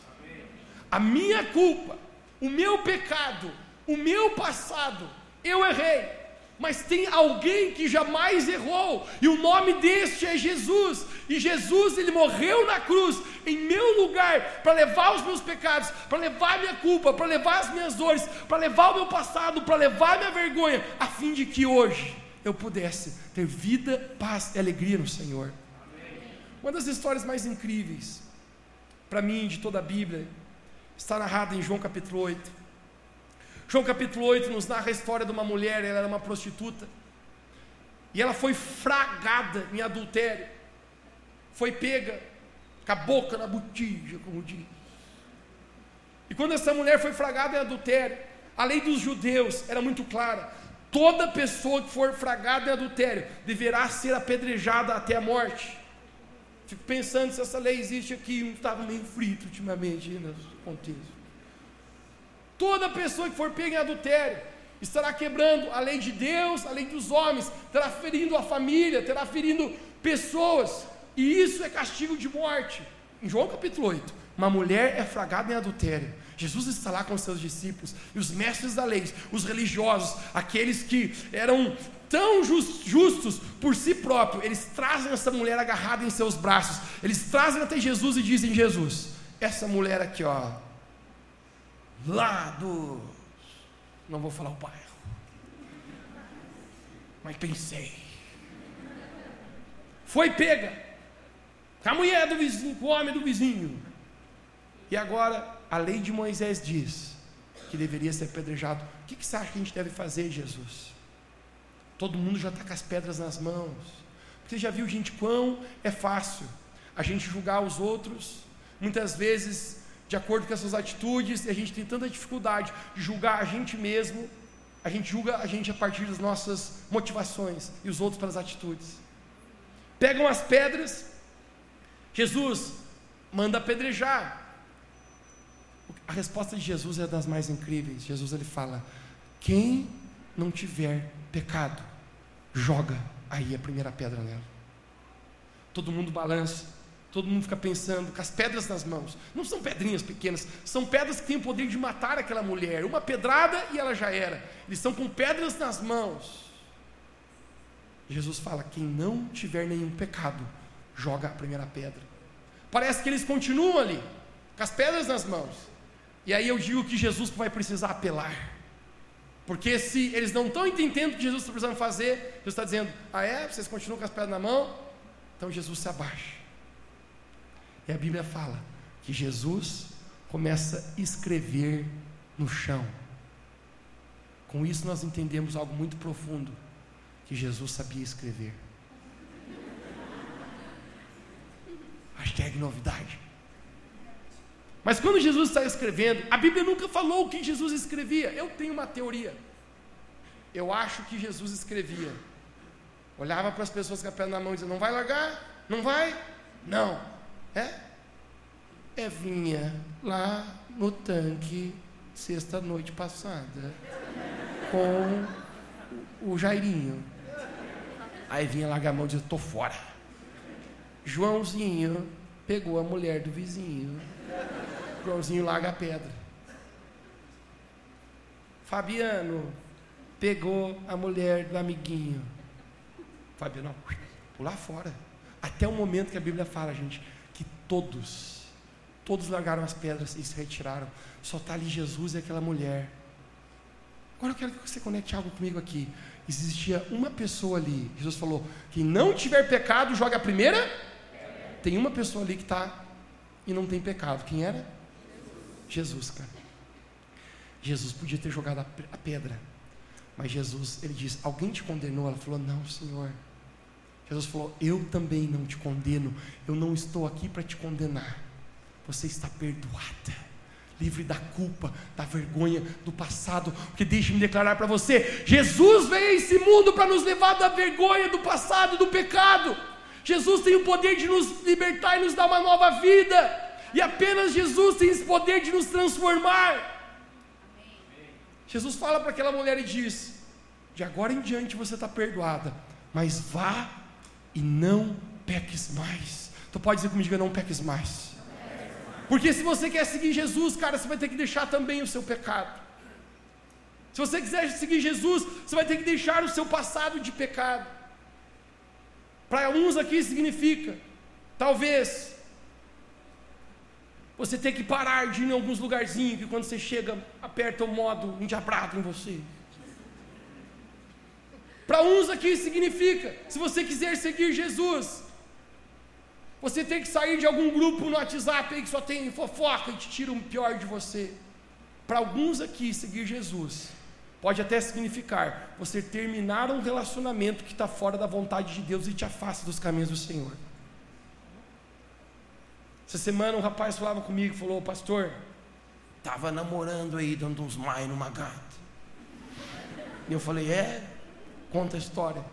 A minha culpa, o meu pecado, o meu passado, eu errei mas tem alguém que jamais errou, e o nome deste é Jesus. E Jesus, ele morreu na cruz em meu lugar para levar os meus pecados, para levar a minha culpa, para levar as minhas dores, para levar o meu passado, para levar a minha vergonha, a fim de que hoje eu pudesse ter vida, paz e alegria no Senhor. Amém. Uma das histórias mais incríveis para mim de toda a Bíblia está narrada em João capítulo 8. João capítulo 8 nos narra a história de uma mulher, ela era uma prostituta. E ela foi fragada em adultério. Foi pega com a boca na botija, como diz. E quando essa mulher foi fragada em adultério, a lei dos judeus era muito clara. Toda pessoa que for fragada em adultério deverá ser apedrejada até a morte. Fico pensando se essa lei existe aqui, não estava meio frito ultimamente no contexto. Toda pessoa que for pega em adultério estará quebrando a lei de Deus, a lei dos homens, terá ferindo a família, terá ferindo pessoas, e isso é castigo de morte. Em João capítulo 8, uma mulher é fragada em adultério. Jesus está lá com seus discípulos e os mestres da lei, os religiosos, aqueles que eram tão justos por si próprios, eles trazem essa mulher agarrada em seus braços, eles trazem até Jesus e dizem: Jesus, essa mulher aqui, ó, lá do. Não vou falar o bairro. Mas pensei. Foi pega. A mulher do vizinho, com o homem do vizinho. E agora, a lei de Moisés diz que deveria ser apedrejado. O que, que você acha que a gente deve fazer, Jesus? Todo mundo já está com as pedras nas mãos. Você já viu, gente, quão é fácil a gente julgar os outros, muitas vezes de acordo com as suas atitudes, e a gente tem tanta dificuldade de julgar a gente mesmo, a gente julga a gente a partir das nossas motivações e os outros pelas atitudes. Pegam as pedras, Jesus manda apedrejar. A resposta de Jesus é das mais incríveis. Jesus ele fala: quem não tiver pecado, joga aí a primeira pedra nela. Todo mundo balança. Todo mundo fica pensando com as pedras nas mãos. Não são pedrinhas pequenas, são pedras que têm o poder de matar aquela mulher. Uma pedrada e ela já era. Eles estão com pedras nas mãos. Jesus fala: quem não tiver nenhum pecado, joga a primeira pedra. Parece que eles continuam ali, com as pedras nas mãos. E aí eu digo que Jesus vai precisar apelar. Porque se eles não estão entendendo o que Jesus está precisando fazer, Jesus está dizendo: ah é? Vocês continuam com as pedras na mão? Então Jesus se abaixa e a Bíblia fala que Jesus começa a escrever no chão. Com isso nós entendemos algo muito profundo, que Jesus sabia escrever. Hashtag novidade. Mas quando Jesus está escrevendo, a Bíblia nunca falou o que Jesus escrevia. Eu tenho uma teoria. Eu acho que Jesus escrevia. Olhava para as pessoas com a perna na mão e dizia: Não vai largar? Não vai? Não. É? É vinha lá no tanque sexta noite passada com o Jairinho. Aí vinha largar a mão e dizia, tô fora. Joãozinho pegou a mulher do vizinho. Joãozinho larga a pedra. Fabiano pegou a mulher do amiguinho. Fabiano, pular fora. Até o momento que a Bíblia fala, gente, Todos, todos largaram as pedras e se retiraram. Só está ali Jesus e aquela mulher. Agora eu quero que você conecte algo comigo aqui. Existia uma pessoa ali. Jesus falou: quem não tiver pecado, joga a primeira. tem uma pessoa ali que está e não tem pecado. Quem era? Jesus, cara. Jesus podia ter jogado a pedra, mas Jesus, ele diz: Alguém te condenou? Ela falou: Não, Senhor. Jesus falou: Eu também não te condeno, eu não estou aqui para te condenar. Você está perdoada livre da culpa, da vergonha do passado, porque deixe-me declarar para você: Jesus veio a esse mundo para nos levar da vergonha do passado, do pecado. Jesus tem o poder de nos libertar e nos dar uma nova vida, e apenas Jesus tem esse poder de nos transformar. Jesus fala para aquela mulher e diz: De agora em diante você está perdoada, mas vá e não peques mais. Tu pode dizer comigo: Não peques mais. Porque se você quer seguir Jesus, cara, você vai ter que deixar também o seu pecado. Se você quiser seguir Jesus, você vai ter que deixar o seu passado de pecado. Para uns aqui significa, talvez, você ter que parar de ir em alguns lugarzinhos que quando você chega, aperta o modo endiabrado em você. Para uns aqui significa, se você quiser seguir Jesus, você tem que sair de algum grupo no WhatsApp aí que só tem fofoca e te tira o pior de você. Para alguns aqui, seguir Jesus pode até significar você terminar um relacionamento que está fora da vontade de Deus e te afasta dos caminhos do Senhor. Essa semana um rapaz falava comigo, falou, pastor, estava namorando aí, dando uns mai numa gata. E eu falei, é? Conta a história.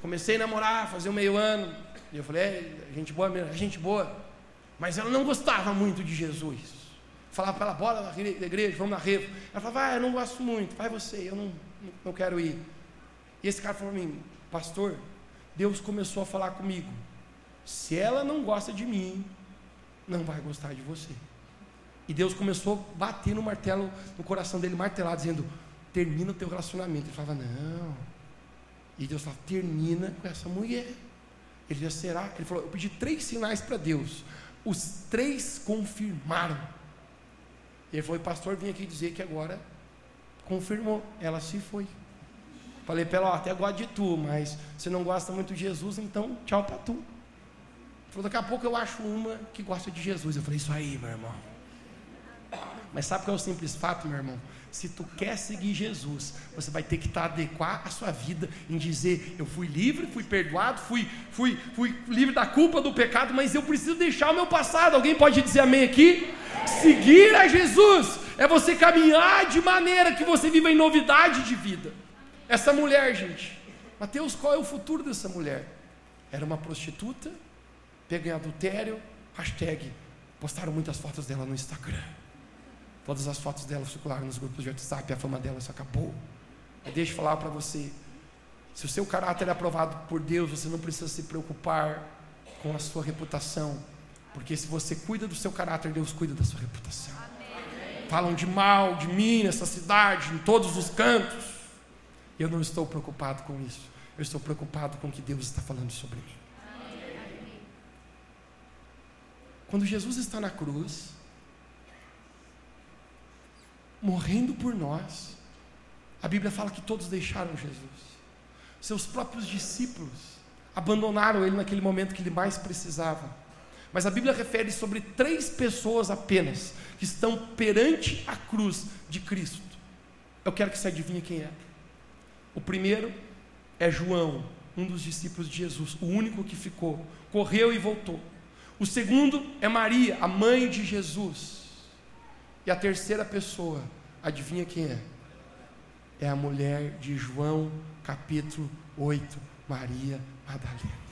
Comecei a namorar, fazer um meio ano, e eu falei, é, gente boa mesmo, gente boa. Mas ela não gostava muito de Jesus. Falava para ela, bora na igreja, vamos na revo. Ela falava, ah, eu não gosto muito, vai você, eu não, não quero ir. E esse cara falou para mim, pastor, Deus começou a falar comigo. Se ela não gosta de mim, não vai gostar de você. E Deus começou a bater no martelo, no coração dele, martelar, dizendo: termina o teu relacionamento. Ele falava, não. E Deus falava, termina com essa mulher. Ele já será. Ele falou: Eu pedi três sinais para Deus. Os três confirmaram. Ele falou: Pastor, vim aqui dizer que agora confirmou. Ela se foi. Falei para ela: Até gosto de tu, mas você não gosta muito de Jesus, então tchau para tu. Ele falou: Daqui a pouco eu acho uma que gosta de Jesus. Eu falei: Isso aí, meu irmão. Mas sabe qual é o simples fato, meu irmão? Se tu quer seguir Jesus, você vai ter que estar adequar a sua vida em dizer: eu fui livre, fui perdoado, fui, fui, fui livre da culpa do pecado, mas eu preciso deixar o meu passado. Alguém pode dizer amém aqui? Seguir a Jesus é você caminhar de maneira que você viva em novidade de vida. Essa mulher, gente, Mateus, qual é o futuro dessa mulher? Era uma prostituta, pega em adultério, hashtag, postaram muitas fotos dela no Instagram. Todas as fotos dela circularam nos grupos de WhatsApp, a fama dela se acabou. Mas deixa eu falar para você: se o seu caráter é aprovado por Deus, você não precisa se preocupar com a sua reputação, porque se você cuida do seu caráter, Deus cuida da sua reputação. Amém. Falam de mal de mim nessa cidade, em todos os cantos. Eu não estou preocupado com isso. Eu estou preocupado com o que Deus está falando sobre mim. Amém. Quando Jesus está na cruz, morrendo por nós. A Bíblia fala que todos deixaram Jesus. Seus próprios discípulos abandonaram ele naquele momento que ele mais precisava. Mas a Bíblia refere sobre três pessoas apenas que estão perante a cruz de Cristo. Eu quero que você adivinhe quem é. O primeiro é João, um dos discípulos de Jesus, o único que ficou, correu e voltou. O segundo é Maria, a mãe de Jesus. E a terceira pessoa, adivinha quem é? É a mulher de João, capítulo 8, Maria Madalena.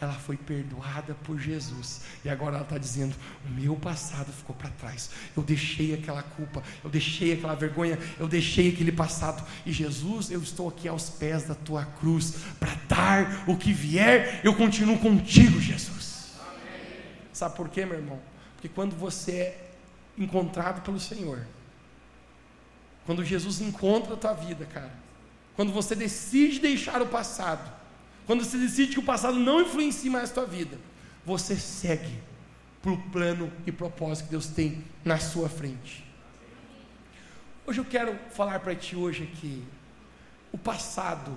Ela foi perdoada por Jesus. E agora ela está dizendo: o meu passado ficou para trás. Eu deixei aquela culpa, eu deixei aquela vergonha, eu deixei aquele passado. E Jesus, eu estou aqui aos pés da tua cruz para dar o que vier. Eu continuo contigo, Jesus. Amém. Sabe por quê, meu irmão? Porque quando você é encontrado pelo Senhor. Quando Jesus encontra a tua vida, cara. Quando você decide deixar o passado. Quando você decide que o passado não influencia mais a tua vida. Você segue para o plano e propósito que Deus tem na sua frente. Hoje eu quero falar para ti hoje aqui. O passado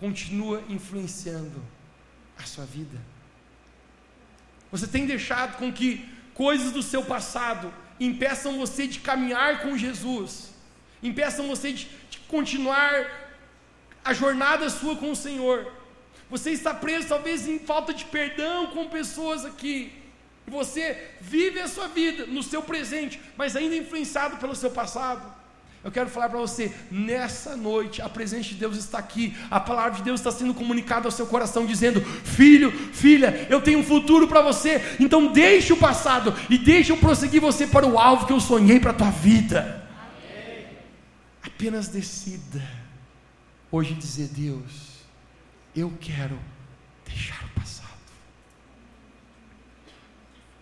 continua influenciando a sua vida. Você tem deixado com que coisas do seu passado impeçam você de caminhar com Jesus, impeçam você de, de continuar a jornada sua com o Senhor. Você está preso talvez em falta de perdão com pessoas aqui. Você vive a sua vida no seu presente, mas ainda influenciado pelo seu passado. Eu quero falar para você, nessa noite, a presença de Deus está aqui, a palavra de Deus está sendo comunicada ao seu coração, dizendo: Filho, filha, eu tenho um futuro para você, então deixe o passado e deixe eu prosseguir você para o alvo que eu sonhei para a tua vida. Amém. Apenas decida, hoje dizer: Deus, eu quero deixar o passado.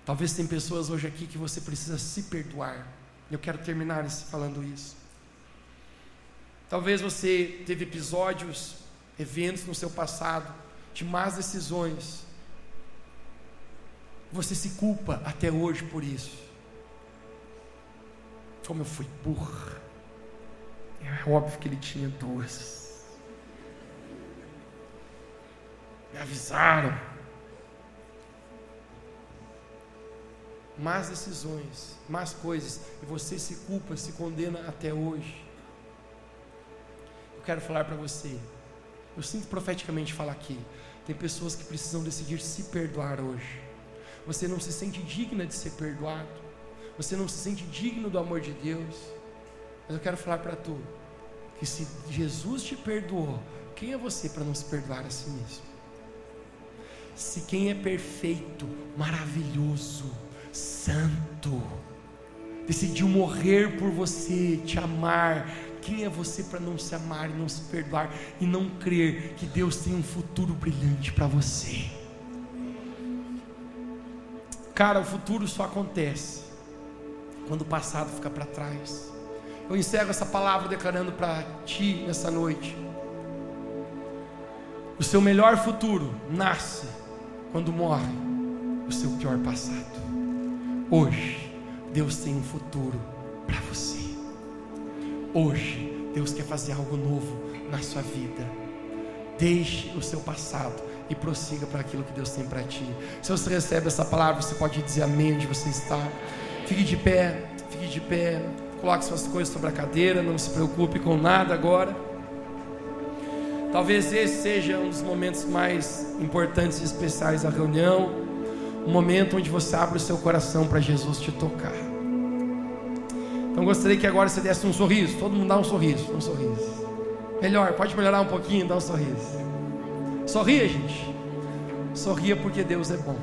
Talvez tem pessoas hoje aqui que você precisa se perdoar. Eu quero terminar falando isso. Talvez você teve episódios, eventos no seu passado, de más decisões. Você se culpa até hoje por isso. Como eu fui burra. É óbvio que ele tinha duas. Me avisaram. Más decisões, más coisas. E você se culpa, se condena até hoje quero falar para você. Eu sinto profeticamente falar aqui. Tem pessoas que precisam decidir se perdoar hoje. Você não se sente digna de ser perdoado. Você não se sente digno do amor de Deus. Mas eu quero falar para tu que se Jesus te perdoou, quem é você para não se perdoar a si mesmo? Se quem é perfeito, maravilhoso, santo, decidiu morrer por você, te amar, quem é você para não se amar não se perdoar e não crer que Deus tem um futuro brilhante para você? Cara, o futuro só acontece quando o passado fica para trás. Eu encerro essa palavra declarando para ti nessa noite. O seu melhor futuro nasce quando morre o seu pior passado. Hoje, Deus tem um futuro para você. Hoje, Deus quer fazer algo novo na sua vida. Deixe o seu passado e prossiga para aquilo que Deus tem para ti. Se você recebe essa palavra, você pode dizer amém onde você está. Fique de pé, fique de pé. Coloque suas coisas sobre a cadeira, não se preocupe com nada agora. Talvez esse seja um dos momentos mais importantes e especiais da reunião, um momento onde você abre o seu coração para Jesus te tocar. Então gostaria que agora você desse um sorriso. Todo mundo dá um sorriso, um sorriso. Melhor, pode melhorar um pouquinho, dá um sorriso. Sorria, gente. Sorria porque Deus é bom.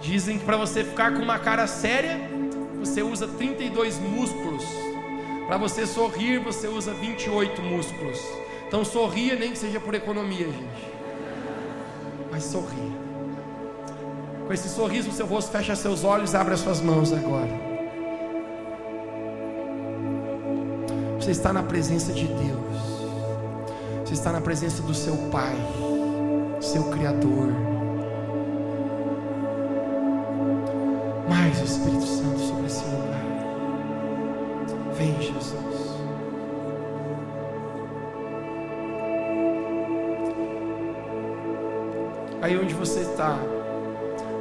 Dizem que para você ficar com uma cara séria, você usa 32 músculos. Para você sorrir, você usa 28 músculos. Então sorria, nem que seja por economia, gente. Mas sorria. Com esse sorriso no seu rosto, fecha seus olhos, abre as suas mãos agora. Você está na presença de Deus. Você está na presença do seu Pai, seu Criador. Mais o Espírito Santo sobre esse lugar. Vem, Jesus. Aí onde você está,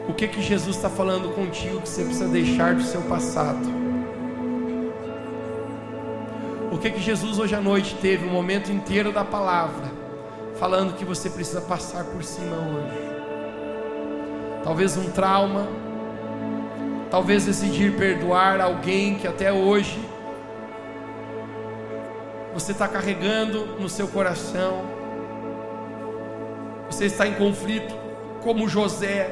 o que que Jesus está falando contigo que você precisa deixar do seu passado? Que que Jesus hoje à noite teve um momento inteiro da palavra, falando que você precisa passar por cima hoje. Talvez um trauma, talvez decidir perdoar alguém que até hoje você está carregando no seu coração. Você está em conflito, como José.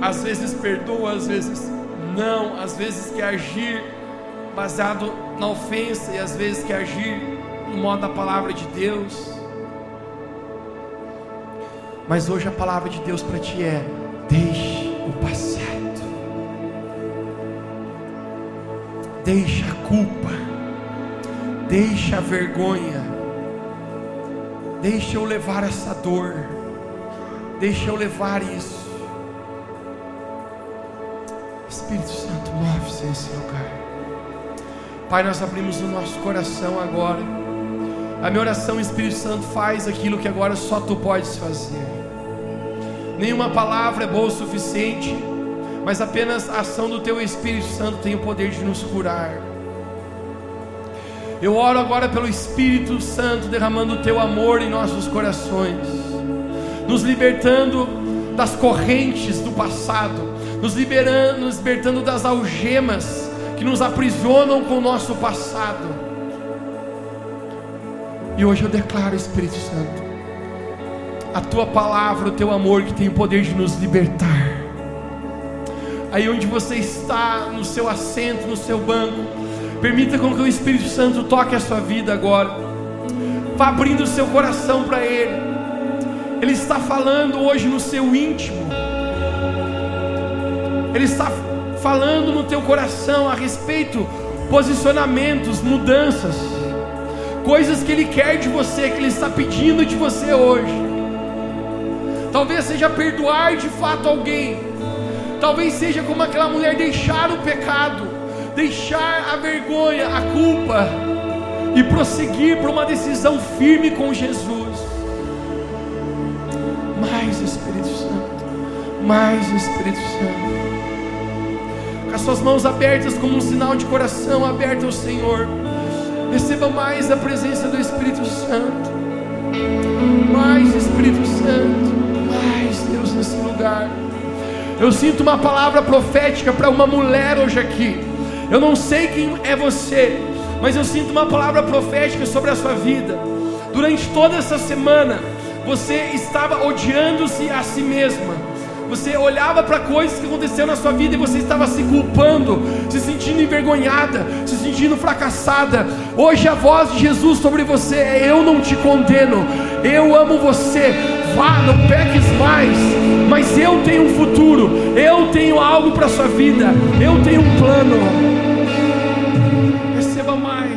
Às vezes perdoa, às vezes não, às vezes quer agir baseado na ofensa e às vezes quer agir no modo da palavra de Deus. Mas hoje a palavra de Deus para ti é: deixe o passado, deixe a culpa, deixe a vergonha, deixe eu levar essa dor, deixe eu levar isso. Espírito Santo, move-se nesse lugar. Pai, nós abrimos o nosso coração agora. A minha oração, Espírito Santo, faz aquilo que agora só tu podes fazer. Nenhuma palavra é boa o suficiente, mas apenas a ação do Teu Espírito Santo tem o poder de nos curar. Eu oro agora pelo Espírito Santo derramando o Teu amor em nossos corações, nos libertando das correntes do passado, nos liberando, nos libertando das algemas que nos aprisionam com o nosso passado. E hoje eu declaro, Espírito Santo, a tua palavra, o teu amor que tem o poder de nos libertar. Aí onde você está, no seu assento, no seu banco, permita com que o Espírito Santo toque a sua vida agora. Vá abrindo o seu coração para Ele. Ele está falando hoje no seu íntimo. Ele está falando no teu coração a respeito posicionamentos, mudanças, coisas que ele quer de você, que ele está pedindo de você hoje. Talvez seja perdoar de fato alguém. Talvez seja como aquela mulher deixar o pecado, deixar a vergonha, a culpa e prosseguir para uma decisão firme com Jesus. Mais Espírito Santo, mais Espírito Santo as suas mãos abertas como um sinal de coração aberto ao Senhor. Receba mais a presença do Espírito Santo. Mais Espírito Santo. Mais Deus nesse lugar. Eu sinto uma palavra profética para uma mulher hoje aqui. Eu não sei quem é você, mas eu sinto uma palavra profética sobre a sua vida. Durante toda essa semana, você estava odiando-se a si mesma você olhava para coisas que aconteceram na sua vida e você estava se culpando, se sentindo envergonhada, se sentindo fracassada. Hoje a voz de Jesus sobre você é: Eu não te condeno, eu amo você. Vá, não peques mais, mas eu tenho um futuro, eu tenho algo para sua vida, eu tenho um plano. Receba mais.